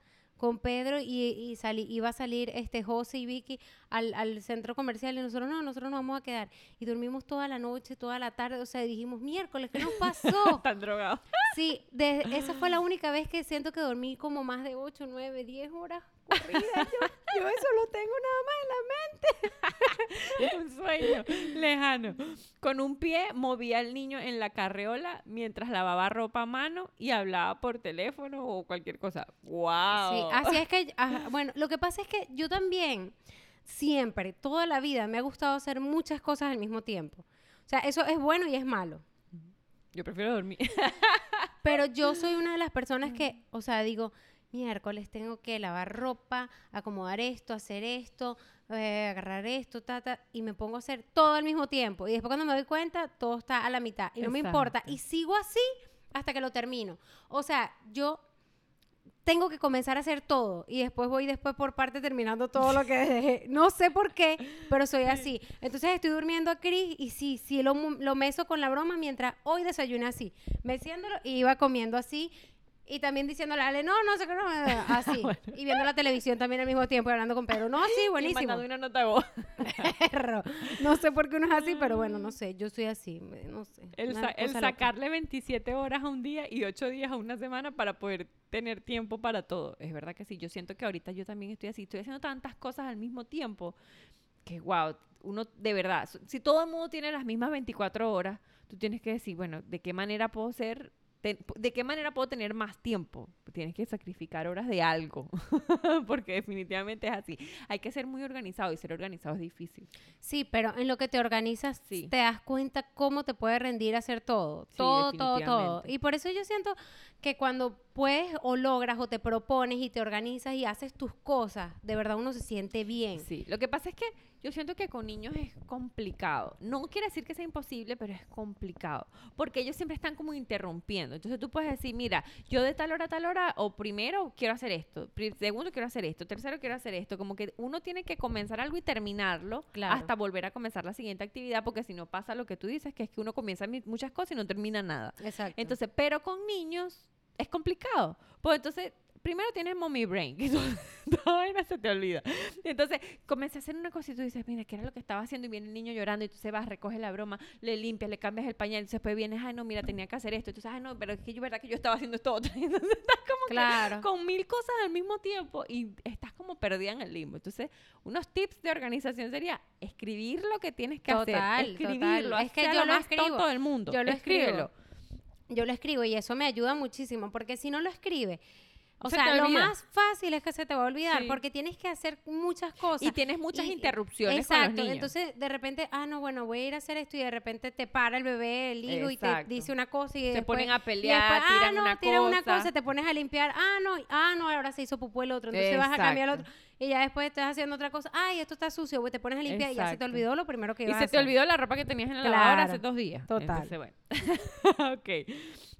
con Pedro y, y salí, iba a salir este José y Vicky al, al centro comercial y nosotros no, nosotros nos vamos a quedar. Y dormimos toda la noche, toda la tarde, o sea, dijimos, miércoles, ¿qué nos pasó? Están drogados. sí, de- esa fue la única vez que siento que dormí como más de 8, 9, 10 horas corridas. Yo, yo eso lo tengo nada más en la mente. un sueño lejano. Con un pie movía al niño en la carreola mientras lavaba ropa a mano y hablaba por teléfono o cualquier cosa. ¡Wow! Sí, así es que, ajá, bueno, lo que pasa es que yo también, siempre, toda la vida, me ha gustado hacer muchas cosas al mismo tiempo. O sea, eso es bueno y es malo. Yo prefiero dormir. Pero yo soy una de las personas que, o sea, digo, miércoles tengo que lavar ropa, acomodar esto, hacer esto, eh, agarrar esto, ta, ta, y me pongo a hacer todo al mismo tiempo. Y después cuando me doy cuenta, todo está a la mitad. Y no me importa. Y sigo así hasta que lo termino. O sea, yo tengo que comenzar a hacer todo y después voy después por parte terminando todo lo que dejé. No sé por qué, pero soy así. Entonces estoy durmiendo a Chris y sí, sí lo, lo meso con la broma mientras hoy desayuné así, meciéndolo y iba comiendo así. Y también diciéndole a Ale, no, no sé qué, no, así. Y viendo la televisión también al mismo tiempo y hablando con Pedro. No, sí, Y buenísimo. mandando una nota de voz. Perro. No sé por qué uno es así, pero bueno, no sé. Yo soy así, no sé. El, una sa- el cosa loca. sacarle 27 horas a un día y 8 días a una semana para poder tener tiempo para todo. Es verdad que sí. Yo siento que ahorita yo también estoy así. Estoy haciendo tantas cosas al mismo tiempo que, wow, uno de verdad, si todo el mundo tiene las mismas 24 horas, tú tienes que decir, bueno, ¿de qué manera puedo ser? ¿De qué manera puedo tener más tiempo? Tienes que sacrificar horas de algo, porque definitivamente es así. Hay que ser muy organizado y ser organizado es difícil. Sí, pero en lo que te organizas Sí. te das cuenta cómo te puede rendir hacer todo. Sí, todo, todo, todo. Y por eso yo siento que cuando puedes o logras o te propones y te organizas y haces tus cosas, de verdad uno se siente bien. Sí, lo que pasa es que yo siento que con niños es complicado. No quiere decir que sea imposible, pero es complicado. Porque ellos siempre están como interrumpiendo. Entonces tú puedes decir, mira, yo de tal hora a tal hora, o primero quiero hacer esto, segundo quiero hacer esto, tercero quiero hacer esto. Como que uno tiene que comenzar algo y terminarlo Claro. hasta volver a comenzar la siguiente actividad, porque si no pasa lo que tú dices, que es que uno comienza mi- muchas cosas y no termina nada. Exacto. Entonces, pero con niños es complicado. Pues entonces, primero tienes mommy brain, que todo, se te olvida. Entonces, comencé a hacer una cosa y tú dices, mira, ¿qué era lo que estaba haciendo? Y viene el niño llorando y tú se vas, recoges la broma, le limpias, le cambias el pañal, y después vienes, ay, no, mira, tenía que hacer esto. Entonces, ay, no, pero es que yo, verdad que yo estaba haciendo esto otro. Entonces, estás como que con mil cosas al mismo tiempo y estás como perdida en el limbo. Entonces, unos tips de organización sería escribir lo que tienes que Total, hacer. total. Escribirlo. Es que yo lo escribo. tonto del mundo. Yo lo escribo. Yo lo escribo y eso me ayuda muchísimo porque si no lo escribe, o Se sea, lo más fácil es que se te va a olvidar Sí. porque tienes que hacer muchas cosas. Y tienes muchas Y- interrupciones con los Exacto, niños. entonces de repente, ah, no, bueno, voy a ir a hacer esto y de repente te para el bebé, el hijo y te Exacto. dice una cosa y Se después, ponen a y pelear, después, ah, tiran no, una tiran una cosa. cosa, te pones a limpiar, ah, no, ah, no, ahora se hizo pupú el otro, entonces vas a cambiar el Exacto. otro y ya después estás haciendo otra cosa, ay, esto está sucio, pues te pones a limpiar y ya se te Exacto. olvidó lo primero que Y ibas se a te olvidó la ropa que tenías en la lavadora hace Claro, dos días. total. Entonces, bueno. ok.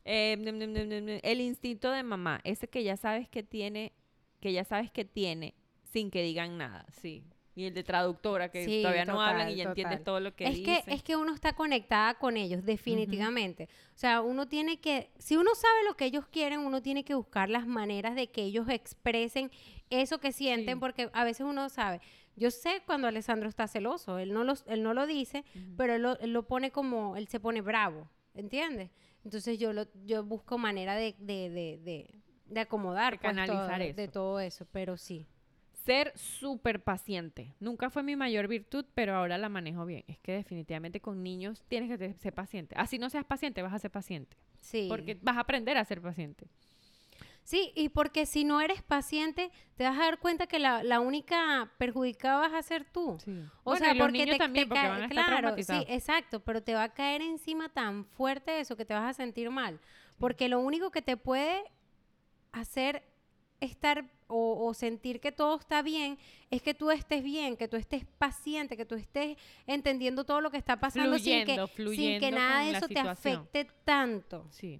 Eh, el instinto de mamá, ese que ya sabes que tiene, que ya sabes que tiene sin que digan nada, sí. Y el de traductora, que Sí, todavía no hablan y total, ya entiendes total. todo lo que es dicen. que es que uno está conectada con ellos definitivamente o sea uno tiene que si uno sabe lo que ellos quieren uno tiene que buscar las maneras de que ellos expresen eso que sienten Sí. porque a veces uno sabe yo sé cuando Alessandro está celoso él no lo él no lo dice Ujú. pero él lo, él lo pone como él se pone bravo ¿entiendes? Entonces yo lo yo busco manera de de, de, de, de acomodar De pues, todo- canalizar de eso. todo eso pero sí Ser súper paciente. Nunca fue mi mayor virtud, pero ahora la manejo bien. Es que definitivamente con niños tienes que ser paciente. Así no seas paciente, vas a ser paciente. sí Porque vas a aprender a ser paciente. Sí, y porque si no eres paciente, te vas a dar cuenta que la, la única perjudicada vas a ser tú. O Bueno, sea, y los porque niños te, también, te porque cae- van a estar claro, sí, exacto, pero te va a caer encima tan fuerte eso que te vas a sentir mal, porque lo único que te puede hacer estar o, o sentir que todo está bien es que tú estés bien, que tú estés paciente, que tú estés entendiendo todo lo que está pasando sin que, sin que nada de eso te afecte tanto. Sí.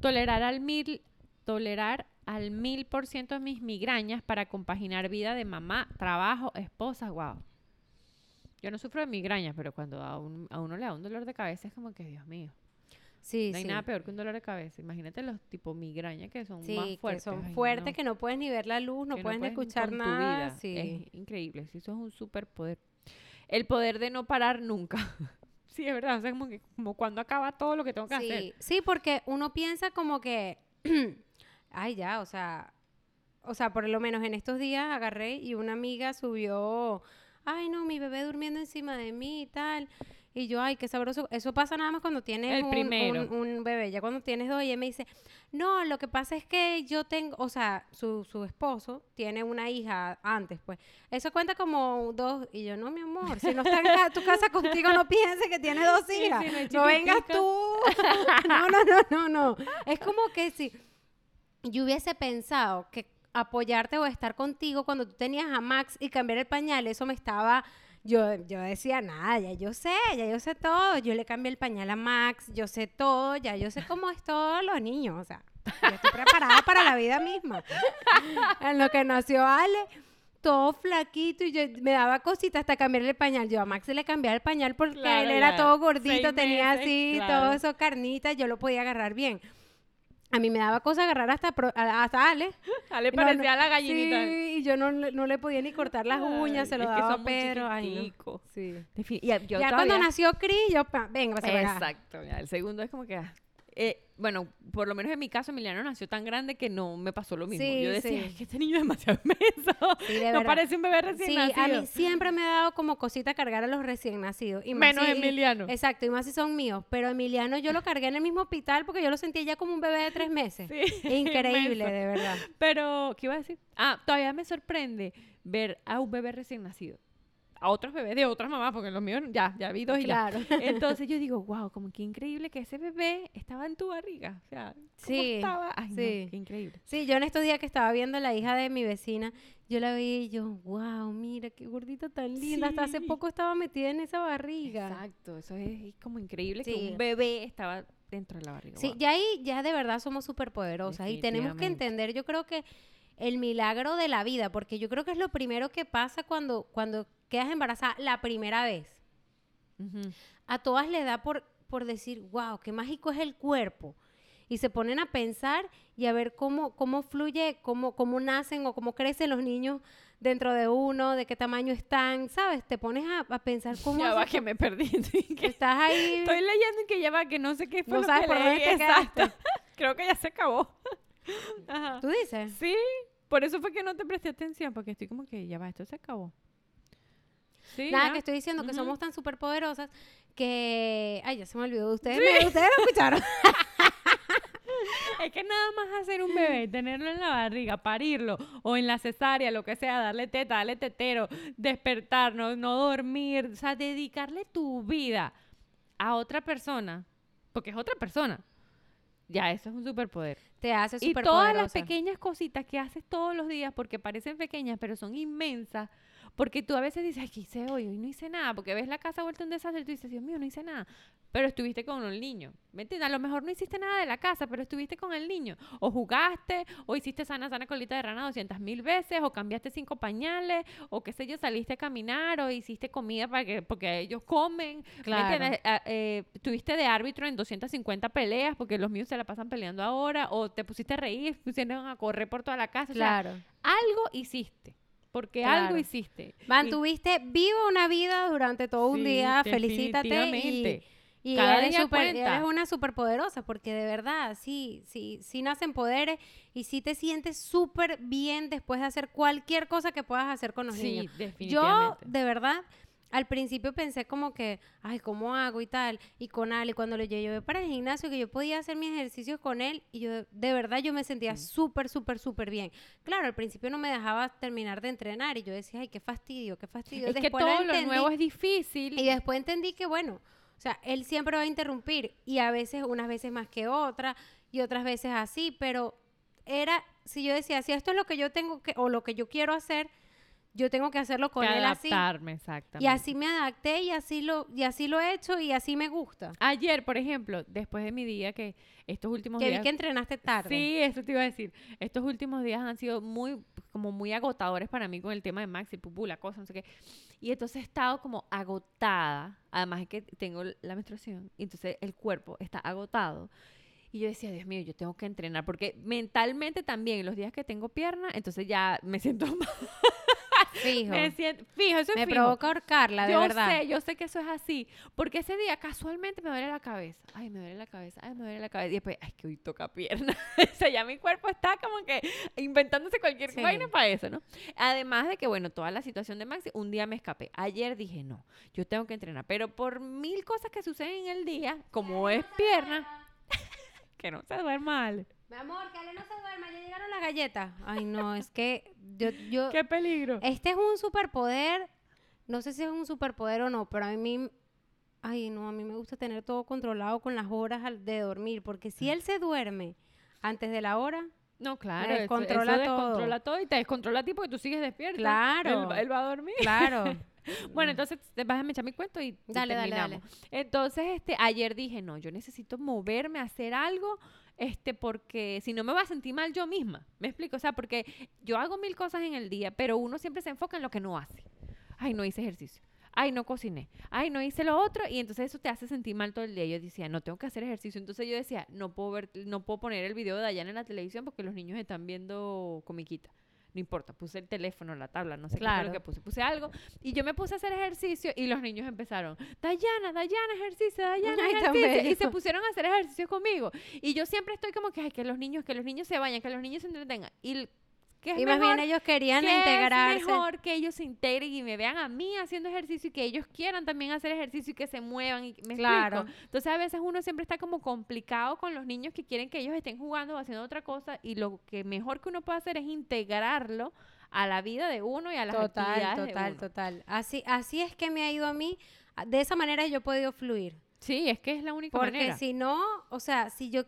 Tolerar al mil, tolerar al mil por ciento mis migrañas para compaginar vida de mamá, trabajo, esposa, wow. Yo no sufro de migrañas, pero cuando a, un- a uno le da un dolor de cabeza es como que, Dios mío, Sí, no hay sí. nada peor que un dolor de cabeza. Imagínate los tipo migrañas que son Sí, más que fuertes. son Ay, fuertes, no. que no puedes ni ver la luz, no que puedes escuchar nada. Sí. Es increíble, eso es un superpoder. El poder de no parar nunca. sí, es verdad, o sea, como, que, como cuando acaba todo lo que tengo que hacer. Sí, porque uno piensa como que, ay, ya, o sea, o sea, por lo menos en estos días agarré y una amiga subió, ay, no, mi bebé durmiendo encima de mí y tal. Y yo, ay, qué sabroso. Eso pasa nada más cuando tienes El un, primero. un- un bebé. Ya cuando tienes dos, ella me dice, no, lo que pasa es que yo tengo, o sea, su, su esposo tiene una hija antes, pues. Eso cuenta como dos. Y yo, no, mi amor, si no está en tu casa contigo, no pienses que tiene dos hijas. sí, no vengas tú. no, no, no, no, no. Es como que si yo hubiese pensado que apoyarte o estar contigo cuando tú tenías a Max y cambiar el pañal, eso me estaba... Yo, yo decía, nada, ya yo sé, ya yo sé todo. Yo le cambié el pañal a Max, yo sé todo, ya yo sé cómo es todos los niños, o sea. Yo estoy preparada para la vida misma. En lo que nació Ale, todo flaquito y yo me daba cositas hasta cambiarle el pañal. Yo a Max le cambiaba el pañal porque Claro, él era todo gordito, seis tenía meses, así, claro. todo eso carnitas, yo lo podía agarrar bien. A mí me daba cosa agarrar hasta, pro- a- hasta Ale. Ale No, parecía no, la gallinita. Sí, y yo no, le- no le podía ni cortar las uñas, se lo es daba a son muy Pedro. Ay, no. chiquiticos. Sí. Defi- y a- yo ya cuando nació Cris, yo, pa, venga, para. Exacto, ya, el segundo es como que... ah, eh, bueno, por lo menos en mi caso, Emiliano nació tan grande que no me pasó lo mismo. Sí, yo decía, sí. es que este niño es demasiado inmenso. Sí, de no parece un bebé recién Sí, nacido. a mí siempre me ha dado como cosita cargar a los recién nacidos. Y Menos si- Emiliano. Exacto, y más si son míos. Pero Emiliano yo lo cargué en el mismo hospital porque yo lo sentía ya como un bebé de tres meses. Increíble, de verdad. Pero, ¿qué iba a decir? Ah, todavía me sorprende ver a un bebé recién nacido. A otros bebés de otras mamás, porque los míos ya, ya vi dos y ya. Claro. Entonces yo digo, wow, como que increíble que ese bebé estaba en tu barriga. O sea, ¿cómo Sí, estaba? Ay, no, sí. qué increíble. Sí, yo en estos días que estaba viendo a la hija de mi vecina, yo la vi y yo, wow, mira qué gordita tan linda. Hasta hace poco estaba metida en esa barriga. Exacto, eso es, es como increíble que un bebé estaba dentro de la barriga. Sí, wow. ya ahí, ya de verdad somos súper poderosas y tenemos que entender, yo creo que el milagro de la vida, porque yo creo que es lo primero que pasa cuando, cuando quedas embarazada la primera vez. A todas le da por, por decir, wow, qué mágico es el cuerpo. Y se ponen a pensar y a ver cómo, cómo fluye, cómo, cómo nacen o cómo crecen los niños dentro de uno, de qué tamaño están, ¿sabes? Te pones a, a pensar cómo Ya va que me perdí. que estás ahí. Estoy leyendo y que ya va, que no sé qué fue No lo sabes que por dónde leí. te Exacto. Creo que ya se acabó. Ajá. ¿Tú dices? Sí, por eso fue que no te presté atención, porque estoy como que ya va, esto se acabó. Sí, Nada, ya. que estoy diciendo que somos tan súper poderosas que... Ay, ya se me olvidó. Ustedes, me- ustedes lo escucharon. Es que nada más hacer un bebé, tenerlo en la barriga, parirlo, o en la cesárea, lo que sea, darle teta, darle tetero, despertar, no, no dormir, o sea, dedicarle tu vida a otra persona, porque es otra persona. Ya, eso es un superpoder. Te hace Y súper todas las pequeñas cositas que haces todos los días, porque parecen pequeñas, pero son inmensas, porque tú a veces dices, ay, ¿qué hice hoy? Hoy no hice nada, porque ves la casa vuelta un desastre y tú dices, Dios mío, no hice nada. Pero estuviste con el niño. ¿Me entiendes? A lo mejor no hiciste nada de la casa, pero estuviste con el niño. O jugaste, o hiciste sana, sana colita de rana 200 mil veces, o cambiaste cinco pañales, o qué sé yo, saliste a caminar, o hiciste comida para que, porque ellos comen. ¿Me Claro. entiendes? Ah, eh, tuviste de árbitro en 250 peleas, porque los míos se la pasan peleando ahora, o te pusiste a reír, pusieron a correr por toda la casa. O sea, Claro. algo hiciste. Porque algo hiciste. Mantuviste viva una vida durante todo un día. Felicítate. Y. y Cada eres, día super- eres una superpoderosa porque de verdad, sí, sí, sí nacen poderes y sí te sientes súper bien después de hacer cualquier cosa que puedas hacer con los Sí, niños. Yo, de verdad, al principio pensé como que, ay, ¿cómo hago y tal? Y con Ale, cuando lo llevé para el gimnasio, que yo podía hacer mis ejercicios con él, y yo, de verdad, yo me sentía súper, súper, súper bien. Claro, al principio no me dejaba terminar de entrenar, y yo decía, ay, qué fastidio, qué fastidio. es que todo lo entendí, nuevo es difícil. Y después entendí que, bueno, o sea, él siempre va a interrumpir, y a veces, unas veces más que otras, y otras veces así, pero era, si yo decía, si esto es lo que yo tengo que, o lo que yo quiero hacer, yo tengo que hacerlo con que él así. adaptarme, exactamente. Y así me adapté y así lo y así lo he hecho y así me gusta. Ayer, por ejemplo, después de mi día, que estos últimos Que vi días... que entrenaste tarde. Sí, eso te iba a decir. Estos últimos días han sido muy, como muy agotadores para mí con el tema de Max y Pupú, la cosa, no sé qué. Y entonces he estado como agotada. Además es que tengo la menstruación. Y entonces el cuerpo está agotado. Y yo decía, Dios mío, yo tengo que entrenar. Porque mentalmente también, los días que tengo pierna, entonces ya me siento mal. Fijo. Me Me, siento, fijo, eso es fijo. provoca ahorcarla, de yo verdad. sé, yo sé que eso es así. Porque ese día casualmente me duele la cabeza. Ay, me duele la cabeza, ay, me duele la cabeza. Y después, ay, que hoy toca pierna. o sea, ya mi cuerpo está como que inventándose cualquier Sí. vaina para eso, ¿no? Además de que, bueno, toda la situación de Maxi, un día me escapé. Ayer dije, no, yo tengo que entrenar. Pero por mil cosas que suceden en el día, como es pierna, que no se duerma Ale. Mi amor, que Ale no se duerma, ya llegaron las galletas. Ay, no, es que yo, yo ¡Qué peligro! este es un superpoder. No sé si es un superpoder o no, pero a mí ay, no, a mí me gusta tener todo controlado con las horas de dormir, porque Mm. si él se duerme antes de la hora, No, claro, Me eso- descontrola eso todo. descontrola todo y te descontrola a ti porque tú sigues despierta. Claro. Él, él va a dormir. claro. Bueno, entonces te vas a echar mi cuento y, Dale, dale, dale. Entonces, este, ayer dije, no, yo necesito moverme, hacer algo, este, porque si no me va a sentir mal yo misma. ¿Me explico? O sea, porque yo hago mil cosas en el día, pero uno siempre se enfoca en lo que no hace. Ay, no hice ejercicio. Ay, no cociné. Ay, no hice lo otro. Y entonces eso te hace sentir mal todo el día. Yo decía, no tengo que hacer ejercicio. Entonces yo decía, no puedo ver, no puedo poner el video de Dayana en la televisión porque los niños están viendo comiquita. No importa, puse el teléfono, la tabla, no sé qué fue Claro. lo que puse. Puse algo y yo me puse a hacer ejercicio y los niños empezaron, Dayana, Dayana, ejercicio, Dayana, Ay, ejercicio. Y se pusieron a hacer ejercicio conmigo. Y yo siempre estoy como que, ay, que los niños, que los niños se vayan, que los niños se entretengan. Y l- ¿qué es Y más bien ellos querían ¿Qué integrarse. Es mejor que ellos se integren y me vean a mí haciendo ejercicio y que ellos quieran también hacer ejercicio y que se muevan. Y, ¿Me Claro. explico? Entonces a veces uno siempre está como complicado con los niños que quieren que ellos estén jugando o haciendo otra cosa y lo que mejor que uno puede hacer es integrarlo a la vida de uno y a las Total, actividades de total, uno. total. Así, así es que me ha ido a mí. De esa manera yo he podido fluir. Sí, es que es la única Porque manera. si no, o sea, si yo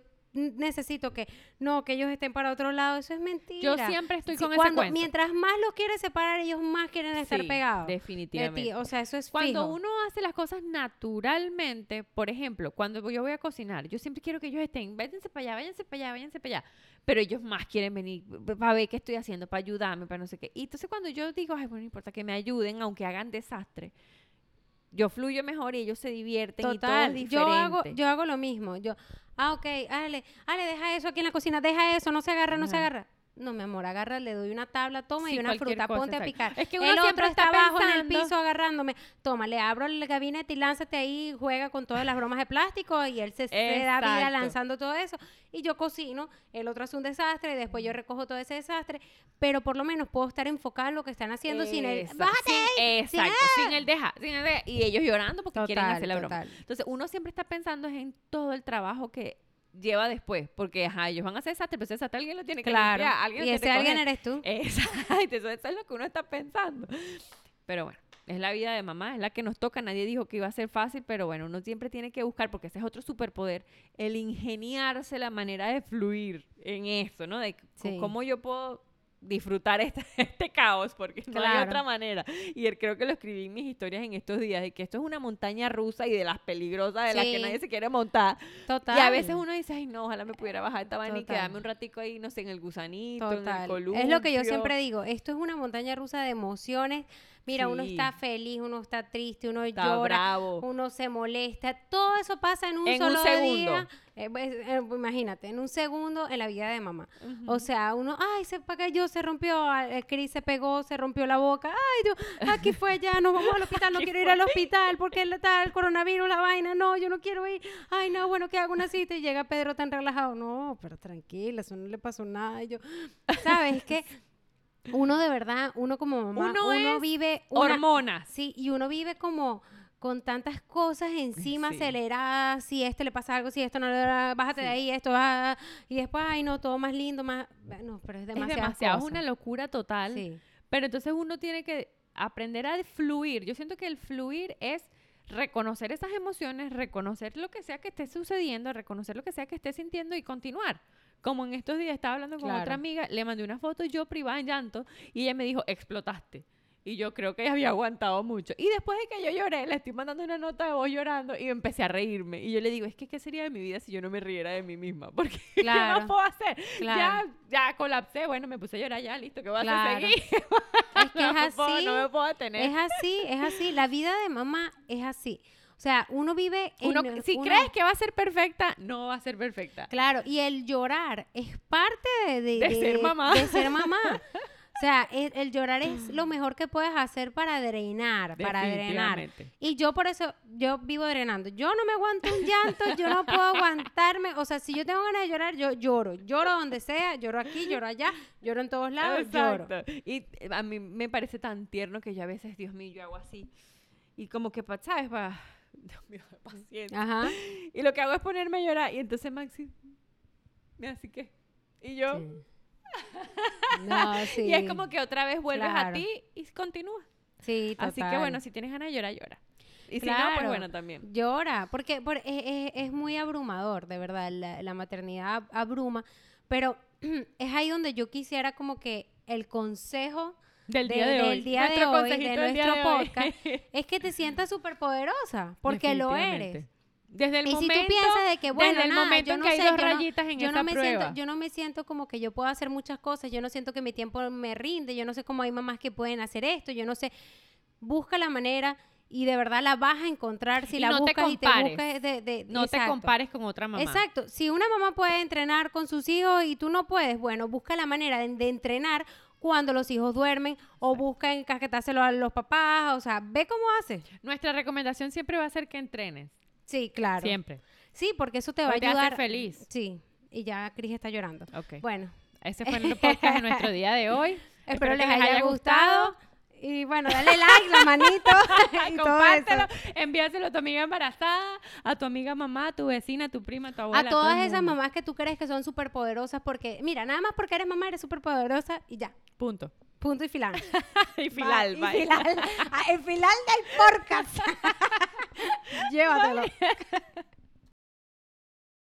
necesito que no, que ellos estén para otro lado, eso es mentira. Yo siempre estoy con cuando- ese cuento. Mientras más los quieres separar, ellos más quieren estar Sí, pegados. de Definitivamente. ti. O sea, eso es Cuando fijo. uno hace las cosas naturalmente, por ejemplo, cuando yo voy a cocinar, yo siempre quiero que ellos estén, váyanse para allá, váyanse para allá, váyanse para allá. Pero ellos más quieren venir para ver qué estoy haciendo, para ayudarme, para no sé qué. Y entonces cuando yo digo, ay, bueno, no importa que me ayuden, aunque hagan desastre, yo fluyo mejor y ellos se divierten y todo es yo hago, diferente. yo hago lo mismo. Yo, ah, ok, Ale, Ale, deja eso aquí en la cocina, deja eso, no se agarra, no se agarra. No, mi amor, agarra, le doy una tabla, toma Sí, y una fruta, cosa, ponte a picar. Es que uno el otro siempre está está abajo en el piso agarrándome. Toma, le abro el gabinete y lánzate ahí, juega con todas las bromas de plástico y él se, se da vida lanzando todo eso. Y yo cocino, el otro hace un desastre y después yo recojo todo ese desastre, pero por lo menos puedo estar enfocada en lo que están haciendo sin el... ¡Bájate! sin- sin exacto, sin el deja, sin el deja. Y ellos llorando porque quieren hacer la broma. Entonces, uno siempre está pensando en todo el trabajo que lleva después, porque ajá, ellos van a hacer desastre, pero ese desastre alguien lo tiene que Claro. limpiar, alguien lo y ese alguien eres tú. Exacto, eso, es lo que uno está pensando. Pero bueno, es la vida de mamá, es la que nos toca. Nadie dijo que iba a ser fácil, pero bueno, uno siempre tiene que buscar, porque ese es otro superpoder, el ingeniarse la manera de fluir en eso, ¿no? De Sí. cómo yo puedo disfrutar este, este caos, porque no hay otra manera. Y él creo que lo escribí en mis historias en estos días, de que esto es una montaña rusa y de las peligrosas de las que nadie se quiere montar. Total. Y a veces uno dice, ay no, ojalá me pudiera bajar esta vaina y quedarme un ratico ahí, no sé, en el gusanito, en el columpio. Es lo que yo siempre digo, esto es una montaña rusa de emociones. Mira, uno está feliz, uno está triste, uno Está llora, bravo. uno se molesta. Todo eso pasa en un En un solo segundo. día. Eh, pues, eh, imagínate, en un segundo en la vida de mamá. O sea, uno, ay, se cayó, se rompió, ah, el Cris se pegó, se rompió la boca. Ay, Dios, aquí fue ya, nos vamos al hospital, no quiero ir al hospital porque el, está el coronavirus, la vaina, no, yo no quiero ir. Ay, no, bueno, que hago una cita y llega Pedro tan relajado. No, pero tranquila, eso no le pasó nada. Y yo, ¿sabes? Es que uno de verdad, uno como mamá, Uno uno, es vive una, Hormonas. Sí, y uno vive como con tantas cosas encima Sí. aceleradas, si este le pasa algo, si esto no le da, bájate de ahí, esto va, y después, ay no, todo más lindo, más, no, pero es Es demasiado. demasiado, es una locura total. Sí, Pero entonces uno tiene que aprender a fluir. Yo siento que el fluir es reconocer esas emociones, reconocer lo que sea que esté sucediendo, reconocer lo que sea que esté sintiendo y continuar. Como en estos días estaba hablando con Claro. otra amiga, le mandé una foto yo privada en llanto y ella me dijo, explotaste. Y yo creo que ella había aguantado mucho. Y después de que yo lloré, le estoy mandando una nota de voz llorando y empecé a reírme. Y yo le digo, es que ¿qué sería de mi vida si yo no me riera de mí misma? Porque ¿qué Claro. más puedo hacer? Claro. Ya, ya colapsé, bueno, me puse a llorar ya, listo, ¿qué voy a hacer? Seguir. es que no, es puedo- así, no me puedo detener. es así, es así, la vida de mamá es así. O sea, uno vive en Uno, si uno- crees que va a ser perfecta, no va a ser perfecta. Claro, y el llorar es parte de, de- De ser mamá. de ser mamá. O sea, el, el llorar es lo mejor que puedes hacer para drenar, para drenar. Y yo por eso, yo vivo drenando. Yo no me aguanto un llanto, yo no puedo aguantarme. O sea, si yo tengo ganas de llorar, yo lloro. Lloro donde sea, lloro aquí, lloro allá, lloro en todos lados, lloro. Y eh, a mí me parece tan tierno que yo a veces, Dios mío, yo hago así. Y como que, ¿sabes? Pa, Dios mío, paciencia. Ajá. Y lo que hago es ponerme a llorar. Y entonces Maxi, mira, así que. Y yo. Sí. No, sí. Y es como que otra vez vuelves a Claro. ti y continúas. Sí, Así que total. bueno, si tienes ganas de llorar, llora. Y si no, pues Claro. bueno, también. Llora, porque, por- es, es- es muy abrumador, de verdad, la, la maternidad ab- abruma, pero es ahí donde yo quisiera como que el consejo Del de- día de, del hoy. día de Nuestro hoy, de del día nuestro de hoy. podcast, es que te sientas súper poderosa, porque lo eres. Desde el y momento, si tú piensas de que, bueno, desde el nada, momento yo no que hay sé, dos yo no- rayitas en yo esa no me prueba. siento yo no me siento como que yo puedo hacer muchas cosas yo no siento que mi tiempo me rinde yo no sé cómo hay mamás que pueden hacer esto yo no sé busca la manera y de verdad la vas a encontrar si Y la no te buscas y te buscas de, de- no te exacto. compares con otra mamá. Exacto. Si una mamá puede entrenar con sus hijos y tú no puedes, bueno, busca la manera de, de entrenar cuando los hijos duermen o busca encasquetárselo a los papás, o sea, ve cómo hace. Nuestra recomendación siempre va a ser que entrenes. Sí, claro. Siempre. Sí, porque eso te va a Porque te hace ayudar. feliz. Sí. Y ya Cris está llorando. Ok. Bueno, Ese fue el podcast de nuestro día de hoy. espero, les haya, gustado. Y bueno, dale like, la manito y todo Compártelo, eso. envíaselo a tu amiga embarazada, a tu amiga mamá, a tu vecina, a tu prima, a tu abuela. A todo todas esas mundo. mamás que tú crees que son súper poderosas porque, mira, nada más porque eres mamá eres súper poderosa y ya. Punto. Punto y final. y final, Va, y final. Ah, el final del podcast. Llévatelo.